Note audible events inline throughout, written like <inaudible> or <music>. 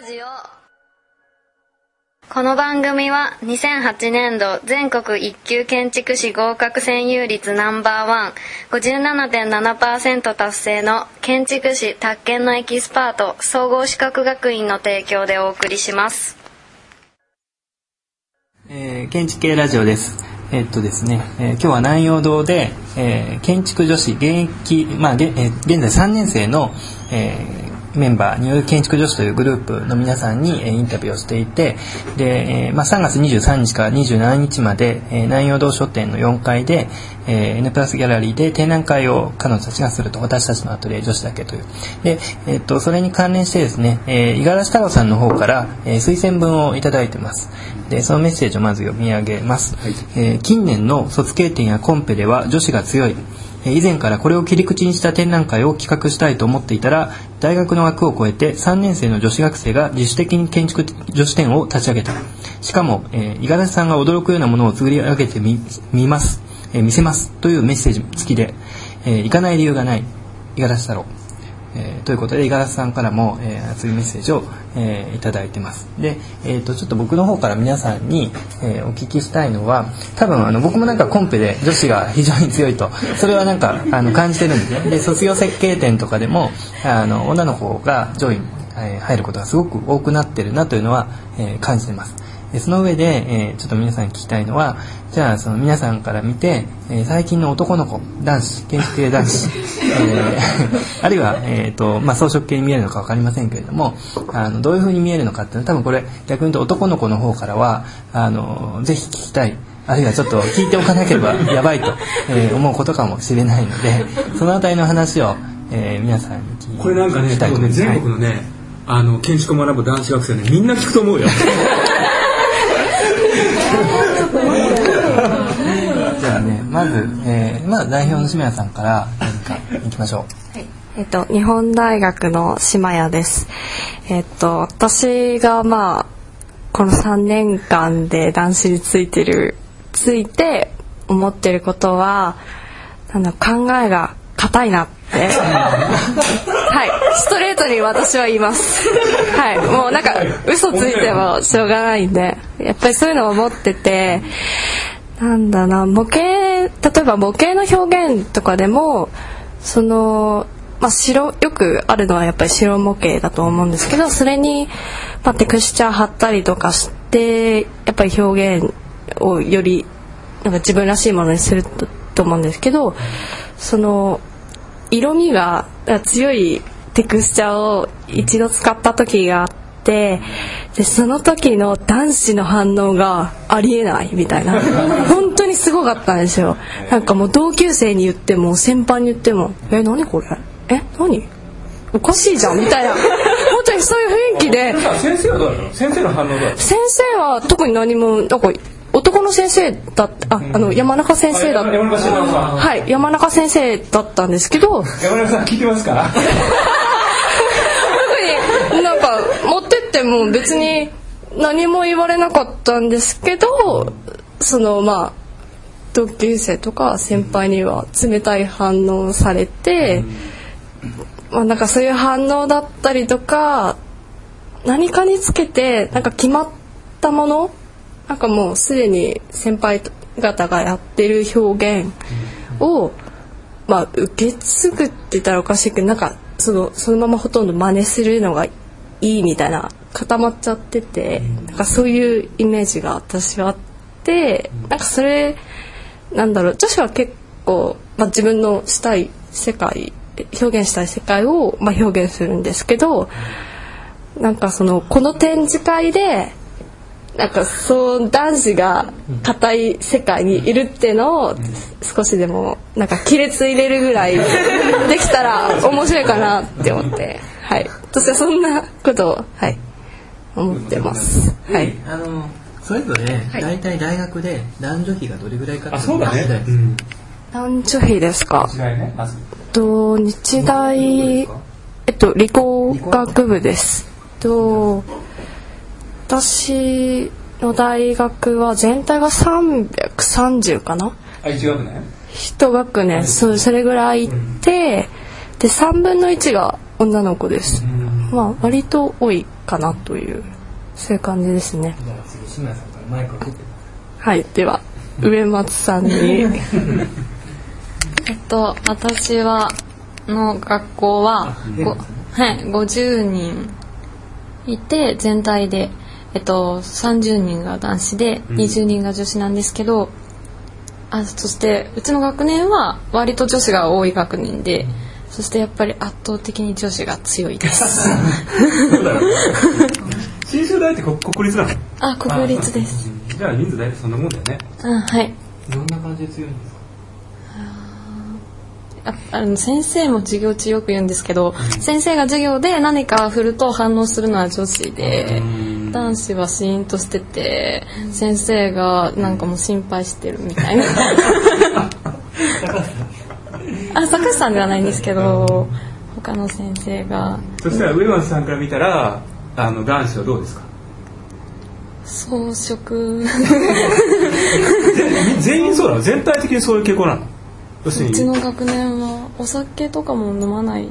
ラジオこの番組は2008年度全国一級建築士合格占有率ナンバーワン57.7%達成の建築士宅建のエキスパート総合資格学院の提供でお送りしますえー、建築系ラジオです。えっとですね、えー今日は南陽堂で、えー建築女子現役、まあ、げえー現在3年生の、えーメンバーによる建築女子というグループの皆さんに、えーインタビューをしていてで、えーまあ、3月23日から27日まで、えー南陽堂書店の4階で、えー N プラスギャラリーで展覧会を彼女たちがすると私たちのアトリエ女子だけという。で、えっとそれに関連してですねえー五十嵐太郎さんの方から、えー推薦文をいただいてます。でそのメッセージをまず読み上げます、えー近年の卒経典やコンペでは女子が強い。えー以前からこれを切り口にした展覧会を企画したいと思っていたら大学の枠を超えて3年生の女子学生が自主的に建築女子展を立ち上げた。しかもえー五十嵐さんが驚くようなものを作り上げてみ見ます、えー見せますというメッセージ付きで、えー行かない理由がない五十嵐太郎。えーということで五十嵐さんからも、えー熱いメッセージを、えーいただいてます。で、えー、とちょっと僕の方から皆さんに、えーお聞きしたいのは多分あの僕もなんかコンペで女子が非常に強いとそれはなんかあの感じてるんですね。で卒業設計展とかでもあの女の子が上位に、入ることがすごく多くなってるなというのは、えー感じてます。でその上で、えーちょっと皆さんに聞きたいのはじゃあその皆さんから見て、えー最近の男の子男子建築系男子、<laughs> えーあるいは、えーとまあ、装飾系に見えるのか分かりませんけれどもあのどういうふうに見えるのかっていうのは多分これ逆に言うと男の子の方からはあのぜひ聞きたいあるいはちょっと聞いておかなければ <laughs> やばいと、えー思うことかもしれないのでそのあたりの話を、えー皆さんに聞これなんかね聞きたいと多分ね思い。ます全国のね、あの建築を学ぶ男子学生ねみんな聞くと思うよ <laughs> じゃあねまず、えーまあ、代表の島谷さんから何かいきましょうえっと、日本大学の島谷です。えっと、私がまあ、この3年間で男子についてる、ついて思ってることは、なんだ考えが硬いなって。はい、ストレートに私は言います。はい、もうなんか嘘ついてもしょうがないんで、やっぱりそういうのを思ってて、なんだな模型例えば模型の表現とかでもその、まあ、白よくあるのはやっぱり白模型だと思うんですけどそれに、まあ、テクスチャー貼ったりとかしてやっぱり表現をよりなんか自分らしいものにすると思うんですけどその色味が強いテクスチャーを一度使った時があってでその時の男子の反応がありえないみたいな。<laughs> 本当にすごかったんですよ。なんかもう同級生に言っても先輩に言っても「え何これ？え何？おかしいじゃん」みたいな。本当にそういう雰囲気で。先生はどうなの？先生の反応どうなの？先生は特に何もなんか男の先生だったああの山中先生だった。はい山中先生だったんですけど。山中さん聞いてますか？特になんか持ってっても別に何も言われなかったんですけどそのまあ同級生とか先輩には冷たい反応されて、まあなんかそういう反応だったりとか何かにつけてなんか決まったものなんかもうすでに先輩方がやってる表現を、まあ受け継ぐって言ったらおかしいけどなんかそのそのままほとんど真似するのがいいみたいな固まっちゃってて、なんかそういうイメージが私はあって、なんかそれなんだろう女子は結構、まあ、自分のしたい世界表現したい世界を、まあ、表現するんですけどなんかそのこの展示会でなんかそう男子が硬い世界にいるっていうのを少しでもなんか亀裂入れるぐらいできたら面白いかなって思って。はい。私はそんなことをはい。思ってます。はい。あのそれぞれ大体大学で男女比がどれぐらいかってあそうだね。知りたいです。うん。男女比ですか？違いね。まず。と日大えっと理工学部です。と私の大学は全体が330かな？あ一学年？一学年。そうそれぐらいいてで3分の1が女の子です。まあ割と多いかなというそういう感じですね。はいでは植松さんに。<laughs> えっと私はの学校はごはい50人いて全体でえっと30人が男子で20人が女子なんですけど、あそしてうちの学年は割と女子が多い学年で、そしてやっぱり圧倒的に女子が強いです。信州大ってこ国立なの？あ国立です。じゃあ人数大体そんなもんだよね。うんはい。どんな感じで強いんですか？ああの先生も授業中よく言うんですけど、先生が授業で何か振ると反応するのは女子で、男子はシーンとしてて先生がなんかもう心配してるみたいな。あ坂下さんではないんですけど他の先生が。そしたら上松さんから見たらあの男子はどうですか？装飾。ぜ全員そうなの？全体的にそういう傾向なの？うちのに学年はお酒とかも飲まない。あ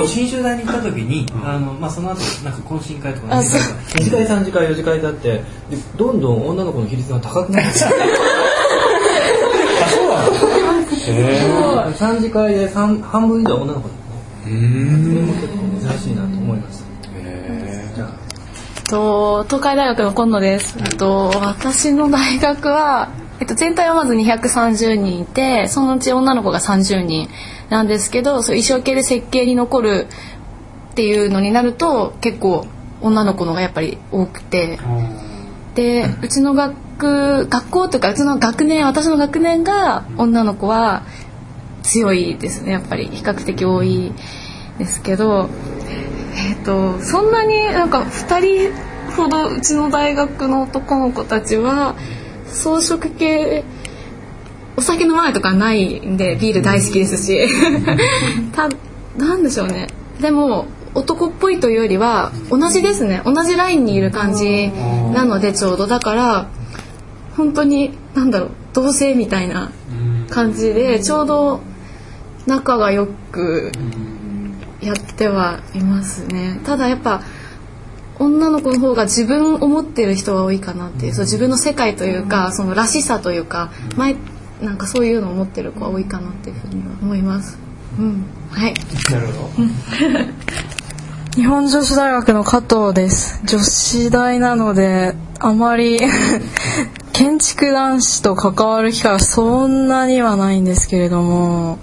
と信州大に行った時に、あのまあその後なんか懇親会とかあ二次会三次会四次会だってでどんどん女の子の比率が高くなってきて三次会で三半分以上女の子だったね。それも結構珍しいなと思いました。じゃあと東海大学の今野です。えっと私の大学はえっと全体はまず230人いて、そのうち女の子が30人なんですけど、そう衣装系で設計に残るっていうのになると結構女の子のがやっぱり多くて、でうちの学学校とかうちの学年私の学年が女の子は強いですね。やっぱり。比較的多いですけど。えっとそんなになんか2人ほどうちの大学の男の子たちは装飾系お酒飲まないとかないんでビール大好きですし。たなんでしょうね。でも男っぽいというよりは同じですね。同じラインにいる感じなのでちょうど。だから本当になんだろう同性みたいな感じでちょうど仲がよくやってはいますね。ただやっぱ女の子の方が自分を持ってる人が多いかなっていう。そう自分の世界というかそのらしさというか前なんかそういうのを持ってる子が多いかなっていうふうには思います。うん、はい。なるほど <laughs> 日本女子大学の加藤です女子大なのであまり <laughs> 建築男子と関わる機会はそんなにはないんですけれども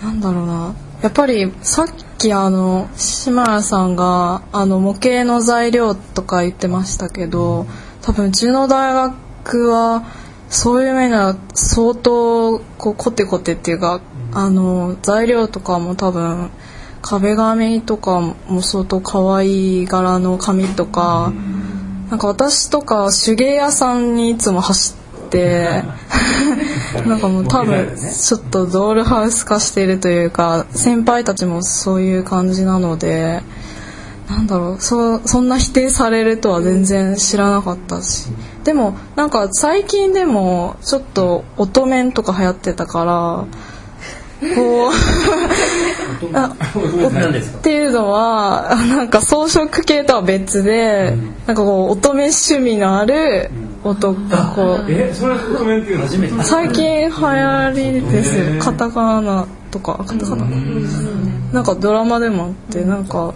なんだろうなやっぱりさっきあの島谷さんがあの模型の材料とか言ってましたけど多分うちの大学はそういう面では相当こうコテコテっていうかあの材料とかも多分壁紙とかも相当可愛い柄の紙とかなんか私とか手芸屋さんにいつも走ってなんかもう多分ちょっとドールハウス化しているというか先輩たちもそういう感じなのでなんだろうそそんな否定されるとは全然知らなかったし。でもなんか最近でもちょっと乙女とか流行ってたからこう <laughs> あ何ですか？っていうのはなんか装飾系とは別で、なんかこう乙女趣味のある男、う。の？初めて。最近流行りです。よカタカナとかカタカナ？なんかドラマでもあってなんか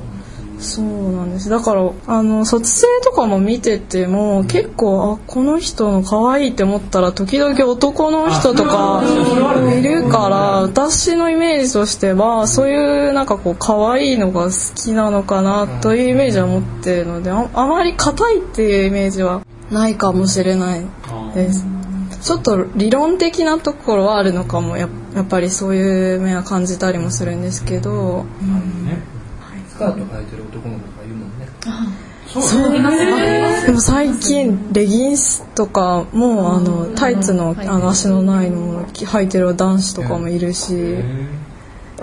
そうなんです。だからあの卒生とかも見てても結構あこの人の可愛いって思ったら時々男の人とかいるから私のイメージとしてはそういうなんかこう可愛いのが好きなのかなというイメージは持ってるのでああまり硬いっていうイメージはないかもしれないです。ちょっと理論的なところはあるのかも。ややっぱりそういう面は感じたりもするんですけど、スカート履いてる男の子がいるもんね。でも最近レギンスとかもあのタイツのあの足のないのを履いてる男子とかもいるし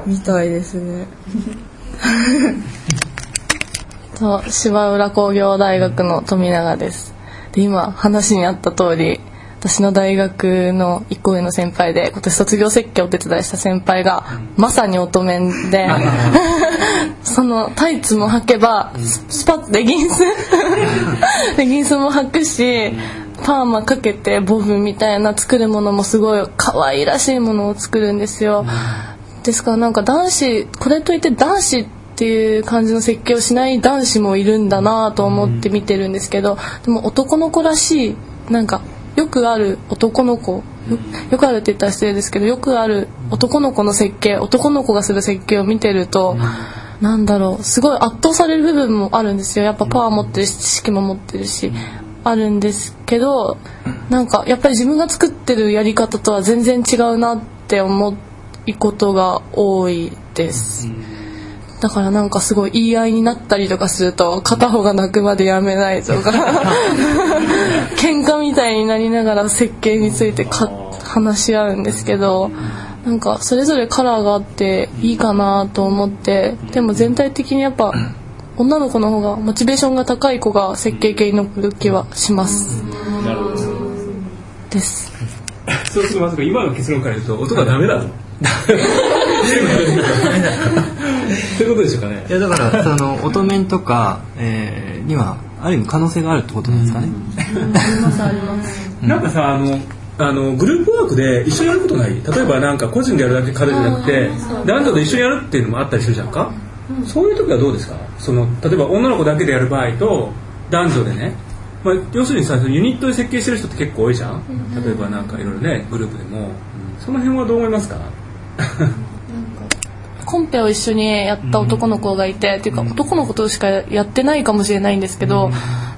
みたいですね。<laughs> と芝浦工業大学の富永です。で今話にあった通り私の大学の一個上の先輩で今年卒業設計をお手伝いした先輩がまさに乙女で <laughs> そのタイツも履けばススパッレギンス <laughs> レギンスも履くしパーマかけてボブみたいな作るものもすごい可愛らしいものを作るんですよ。ですからなんか男子これといって男子っていう感じの設計をしない男子もいるんだなと思って見てるんですけどでも男の子らしいなんかよくある男の子。よよくあるって言ったら失礼ですけどよくある男の子の設計男の子がする設計を見てると、なんだろうすごい圧倒される部分もあるんですよ。やっぱパワー持ってるし知識も持ってるし、あるんですけどなんかやっぱり自分が作ってるやり方とは全然違うなって思うことが多いです。だからなんかすごい言い合いになったりとかすると片方が泣くまでやめないとか <laughs> 喧嘩みたいになりながら設計についてか話し合うんですけどなんかそれぞれカラーがあっていいかなと思ってでも全体的にやっぱ女の子の方がモチベーションが高い子が設計系に残る気はします。なるほどです。そうするとまさか今の結論から言うと音がダメだと <laughs> <laughs> そういうことでしょうかね。いやだからその乙女とか、えーにはある意味可能性があるってことなんですかね。なんかさあのあのグループワークで一緒にやることない？例えばなんか個人でやるだけ彼じゃなくて男女で一緒にやるっていうのもあったりするじゃんか、そういう時はどうですか？その例えば女の子だけでやる場合と男女でね、まあ、要するにさユニットで設計してる人って結構多いじゃん。例えばなんかいろいろねグループでも。その辺はどう思いますか？<laughs> コンペを一緒にやった男の子がいて、っていうか男の子としかやってないかもしれないんですけど、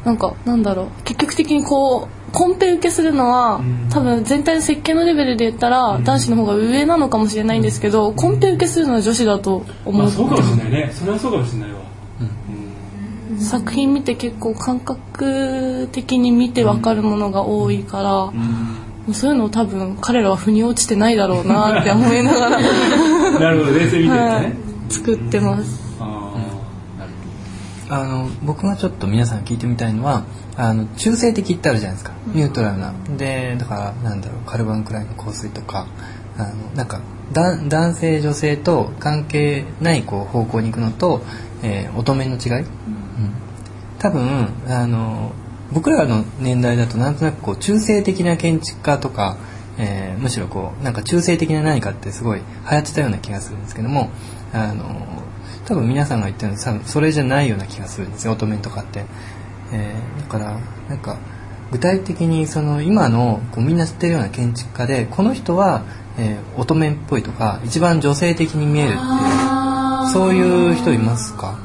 なんかなんだろう。結局的にこうコンペ受けするのは、多分全体の設計のレベルで言ったら、男子の方が上なのかもしれないんですけど、コンペ受けするのは女子だと思って、まあそうかもしれないね。それはそうかもしれないわ。作品見て結構感覚的に見て分かるものが多いから、もうそういうのを多分彼らは腑に落ちてないだろうなって思いながら。<laughs> なるほど冷静に見てるはね。い、作ってます。あの僕がちょっと皆さん聞いてみたいのはあの中性的ってあるじゃないですか。ニュートラルな。でだからなんだろうカルバンクラインの香水とかあのなんかだ男性女性と関係ないこう方向に行くのと、えー乙女の違い、うん。多分あの僕らの年代だとなんとなくこう中性的な建築家とか、えーむしろこうなんか中性的な何かってすごい流行ってたような気がするんですけどもあの多分皆さんが言ったようにさそれじゃないような気がするんですよ。乙女とかって、えーだからなんか具体的にその今のこうみんな知ってるような建築家でこの人は、えー乙女っぽいとか一番女性的に見えるっていうそういう人いますか？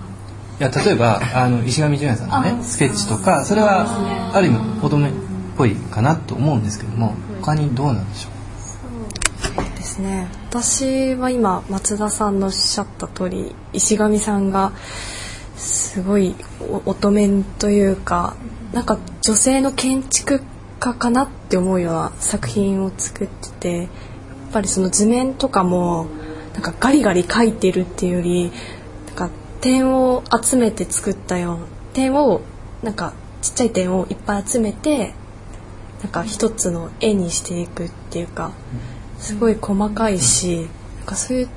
いや例えばあの石上純也さんのねスケッチとかそれはある意味乙女っぽいかなと思うんですけども他にどうなんでしょうですね。私は今松田さんのおっしゃった通り石上さんがすごいお乙女というかなんか女性の建築家かなって思うような作品を作っててやっぱりその図面とかもなんかガリガリ描いてるっていうより点を集めて作ったよ。うな点をなんかちっちゃい点をいっぱい集めてなんか一つの絵にしていくっていうかすごい細かいしなんかそういう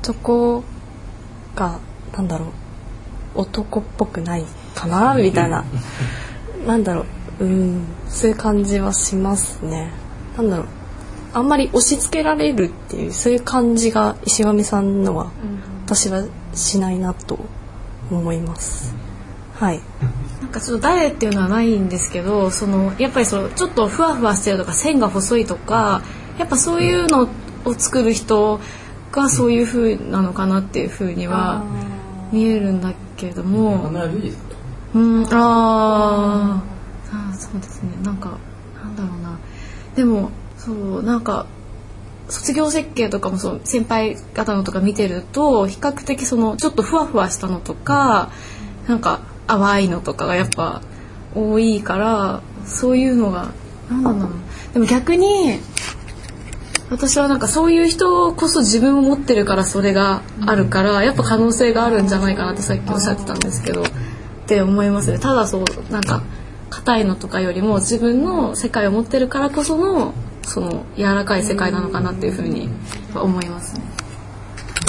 とこがなんだろう男っぽくないかなみたいな。<laughs> なんだろううんそういう感じはしますね。なんだろうあんまり押し付けられるっていうそういう感じが石上さんのは私はしないなと思います。はい。なんかちょっと誰っていうのはないんですけどそのやっぱりそのちょっとふわふわしてるとか線が細いとかやっぱそういうのを作る人がそういう風なのかなっていう風には見えるんだけれども。うんあー。あーそうですね。なんかなんだろうな。でもそうなんか卒業設計とかもそう先輩方のとか見てると比較的そのちょっとふわふわしたのとかなんか淡いのとかがやっぱ多いからそういうのが何なんだろうでも逆に私はなんかそういう人こそ自分を持ってるからそれがあるからやっぱ可能性があるんじゃないかなってさっきおっしゃってたんですけどって思いますね。ただそうなんか硬いのとかよりも自分の世界を持ってるからこそのその柔らかい世界なのかなっていうふうに思いますね。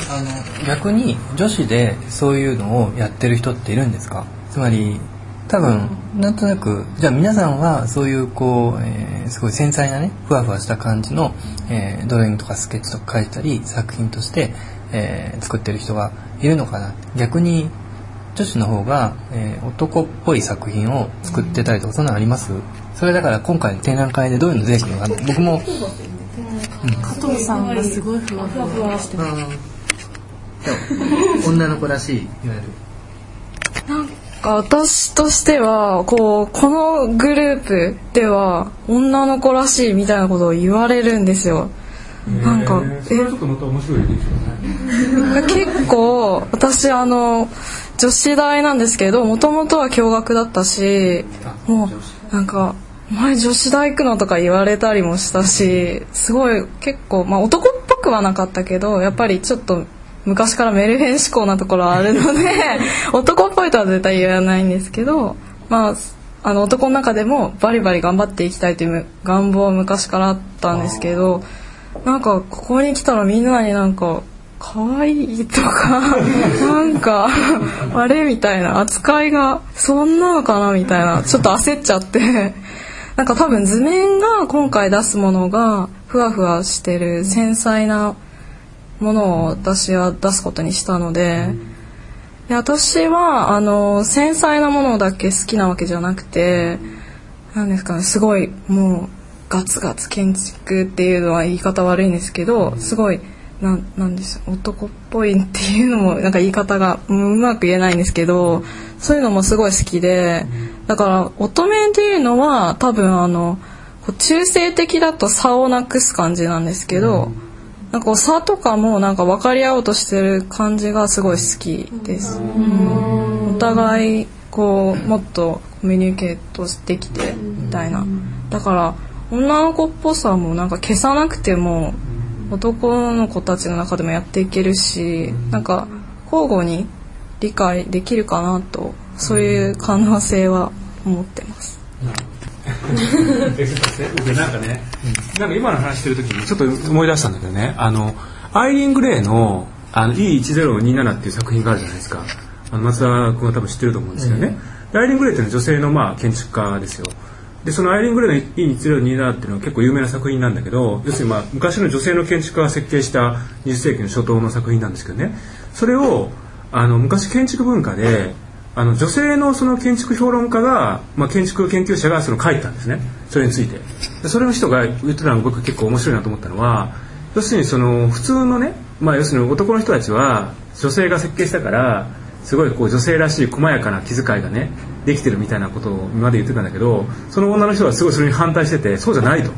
あの逆に女子でそういうのをやってる人っているんですか？つまり多分なんとなくじゃあ皆さんはそういうこう、えーすごい繊細なねふわふわした感じの、えードローイングとかスケッチとか描いたり作品として、えー作ってる人がいるのかな逆に女子の方が、えー男っぽい作品を作ってたりとかそんなのあります？それだから今回の展覧会でどういうの出てくるのかな？僕も加藤さんがすごいふわふわしてる。女の子らしいいわゆる。なんか私としてはこうこのグループでは女の子らしいみたいなことを言われるんですよ。なんかえ？ーそれはちょっとまた面白いですよね。結構私あの女子大なんですけどもともとは共学だったしもうなんか「お前女子大行くの?」とか言われたりもしたしすごい結構、まあ、男っぽくはなかったけどやっぱりちょっと昔からメルヘン志向なところはあるので <laughs> 男っぽいとは絶対言わないんですけどまああの男の中でもバリバリ頑張っていきたいという願望は昔からあったんですけどなんかここに来たらみんなになんか可愛いとかなんか <laughs> あれみたいな扱いがそんなのかなみたいなちょっと焦っちゃって。なんか多分図面が今回出すものがふわふわしてる繊細なものを私は出すことにしたのでで私はあの繊細なものだけ好きなわけじゃなくてなんですかねすごいもうガツガツ建築っていうのは言い方悪いんですけどすごいなんなんです男っぽいっていうのもなんか言い方がうまく言えないんですけどそういうのもすごい好きでだから乙女っていうのは多分あの中性的だと差をなくす感じなんですけど、なんか差とかもなんか分かり合おうとしてる感じがすごい好きです。うんお互いこうもっとコミュニケートできてみたいな。だから女の子っぽさもなんか消さなくても男の子たちの中でもやっていけるし、なんか交互に理解できるかなとそういう可能性は思ってます。でなんかね、なんか今の話してる時にちょっと思い出したんだけどねあのアイリーン・グレイのあの E1027 っていう作品があるじゃないですか。あの松田君は多分知ってると思うんですけどね、でアイリーン・グレイっていうのは女性のまあ建築家ですよでそのアイリン・グレイの E1027 っていうのは結構有名な作品なんだけど要するにまあ昔の女性の建築家が設計した20世紀の初頭の作品なんですけどね。それをあの昔建築文化であの女性のその建築評論家が、まあ、建築研究者がその書いたんですね。それについて。でそれの人が言ってたのが僕結構面白いなと思ったのは要するにその普通のね、まあ、要するに男の人たちは女性が設計したからすごいこう女性らしい細やかな気遣いがねできてるみたいなことを今まで言ってたんだけどその女の人はすごいそれに反対しててそうじゃないと。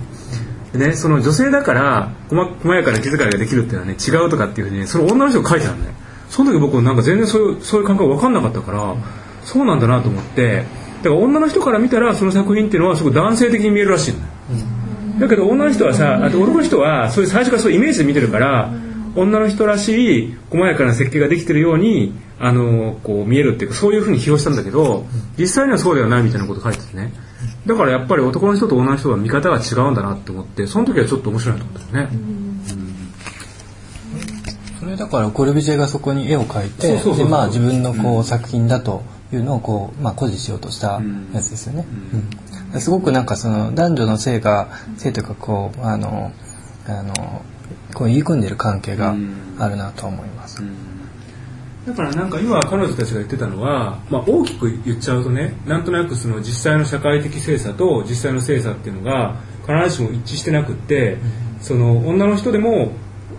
でね、その女性だから細細やかな気遣いができるっていうのはね違うとかっていうふうにねその女の人が書いてたのね。その時僕なんか全然そういうそういう感覚分かんなかったからそうなんだなと思ってだから女の人から見たらその作品っていうのはすごい男性的に見えるらしいのよだけど女の人はさあと男の人はそういう最初からそういうイメージで見てるから女の人らしい細やかな設計ができてるようにあのこう見えるっていうかそういうふうに批評したんだけど実際にはそうではないみたいなこと書いててね。だからやっぱり男の人と女の人は見方が違うんだなって思ってその時はちょっと面白いなと思ったよね。それだからコルビジェがそこに絵を描いてでまあ自分のこう作品だというのをこうまあ誇示しようとしたやつですよね。うん。すごくなんかその男女の性が性というかこうあのあのこう入り組んでる関係があるなと思います。だからなんか今彼女たちが言ってたのは、まあ、大きく言っちゃうとねなんとなくその実際の社会的性差と実際の性差っていうのが必ずしも一致してなくって、その女の人でも、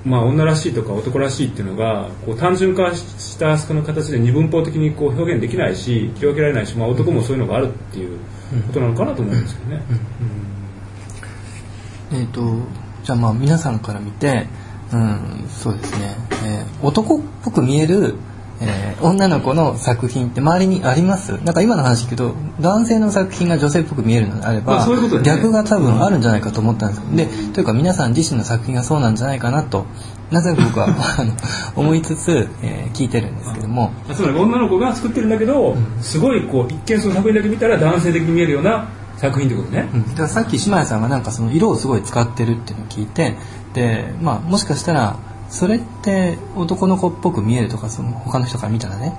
まあ、女らしいとか男らしいっていうのがこう単純化したその形で二分法的にこう表現できないし切り分けられないし、まあ、男もそういうのがあるっていうことなのかなと思うんですけどね。えー、とじゃあまあ皆さんから見て、うん、そうですね、えー男っぽく見えるえー女の子の作品って周りにあります？なんか今の話聞くと男性の作品が女性っぽく見えるのであれば、まあそういうね。逆が多分あるんじゃないかと思ったんですでというか皆さん自身の作品がそうなんじゃないかなとなぜか僕は <laughs> 思いつつ、えー聞いてるんですけども。つまり女の子が作ってるんだけど、すごいこう一見その作品だけ見たら男性的に見えるような作品ってことね、うん。だからさっき姉妹さんがなんかその色をすごい使ってるっていうのを聞いてで、まあ、もしかしたらそれって男の子っぽく見えるとかその他の人から見たらね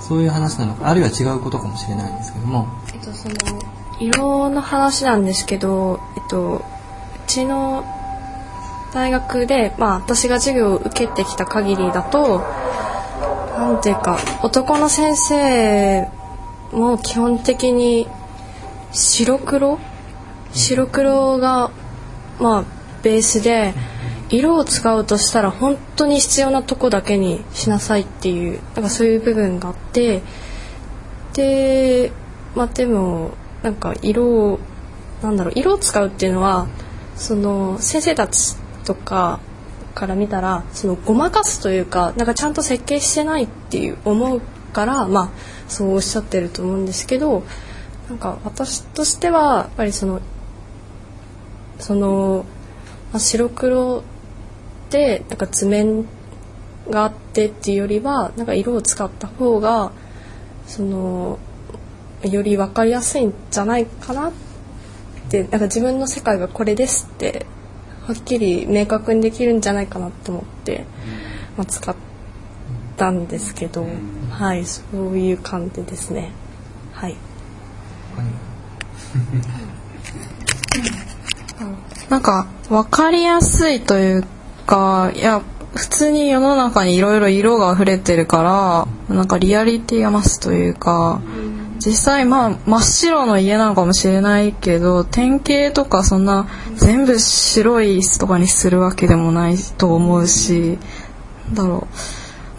そういう話なのかあるいは違うことかもしれないんですけども。えっと、その色の話なんですけど、えっと、うちの大学で、まあ、私が授業を受けてきた限りだとなんていうか男の先生も基本的に白黒？白黒がまあベースで色を使うとしたら本当に必要なとこだけにしなさいっていうなんかそういう部分があってでまあでもなんか色をなんだろう色を使うっていうのはその先生たちとかから見たらそのごまかすというかなんかちゃんと設計してないっていう思うからまあそうおっしゃってると思うんですけどなんか私としてはやっぱりそのその、まあ、白黒でなんか図面があってっていうよりはなんか色を使った方がそのより分かりやすいんじゃないかなってなんか自分の世界がこれですってはっきり明確にできるんじゃないかなと思って、まあ、使ったんですけど、はいそういう感じですね。はい <laughs> なんか分かりやすいというかいや普通に世の中にいろいろ色が溢れてるからなんかリアリティが増すというか実際まあ真っ白の家なのかもしれないけど典型とかそんな全部白い椅子とかにするわけでもないと思うしなんだろ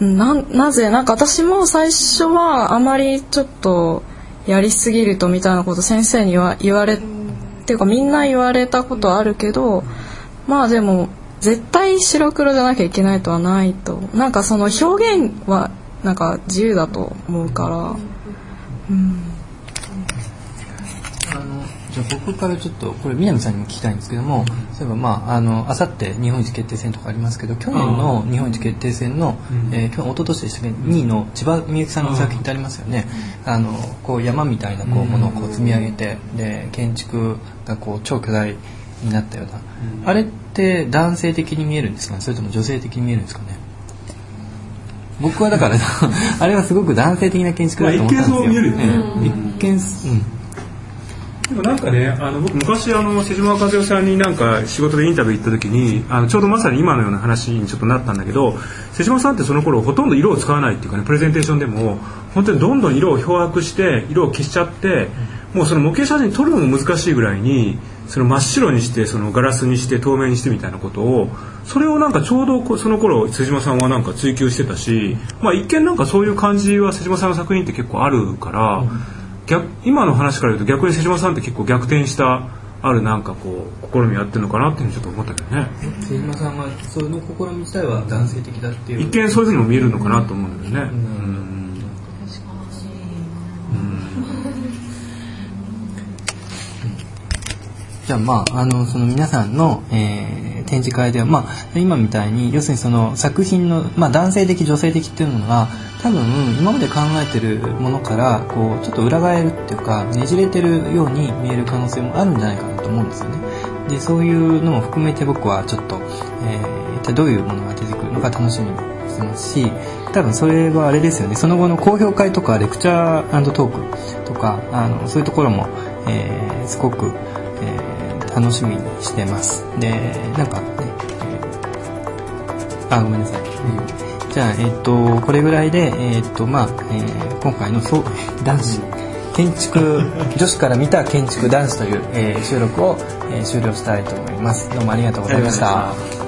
う。ななぜ？なんか私も最初はあまりちょっとやりすぎるとみたいなこと先生には言われっていうかみんな言われたことあるけどまあでも絶対白黒じゃなきゃいけないとはないと。なんかその表現はなんか自由だと思うから。うん。僕からちょっとこれ南さんにも聞きたいんですけども、そういえばまああの明後日日本一決定戦とかありますけど去年の日本一決定戦の、えー去年一昨年でしたけ？ど2位の千葉みゆきさんの作品ってありますよね。あのこう山みたいなこうものをこう積み上げてで建築がこう超巨大になったような、あれって男性的に見えるんですかね？それとも女性的に見えるんですかね？僕はだから <laughs> あれはすごく男性的な建築だと思ったんですよ。まあ一見そう見えるよね。ええ一見すうんでもなんかねあの僕昔あの瀬島和代さんになんか仕事でインタビュー行った時にあのちょうどまさに今のような話にちょっとなったんだけど瀬島さんってその頃ほとんど色を使わないっていうかねプレゼンテーションでも本当にどんどん色を漂白して色を消しちゃって、もうその模型写真撮るのも難しいぐらいにその真っ白にしてそのガラスにして透明にしてみたいなことをそれをなんかちょうどその頃瀬島さんはなんか追求してたし、まあ、一見なんかそういう感じは瀬島さんの作品って結構あるから。逆今の話から言うと逆に瀬島さんって結構逆転したあるなんかこう試みやってるのかなっていうふうにちょっと思ったけどね。瀬島さんはその試み自体は男性的だっていう。一見そういうふうにも見えるのかなと思うんだよね、うんじゃあまああのその皆さんの、えー展示会では、まあ、今みたいに要するにその作品の、まあ、男性的女性的っていうものは多分今まで考えてるものからこうちょっと裏返るっていうかねじれてるように見える可能性もあるんじゃないかなと思うんですよね。でそういうのも含めて僕はちょっと、えー一体どういうものが出てくるのか楽しみにしてますし多分それはあれですよねその後の講評会とかレクチャートークとかあのそういうところも、えーすごく、えー楽しみにしてます。でなんかね、あごめんなさい、うんじゃあえっ、とこれぐらいでえっ、とまあ、えー今回のそう <laughs> 男子建築女子から見た建築男子という、えー収録を、えー終了したいと思います。どうもありがとうございました。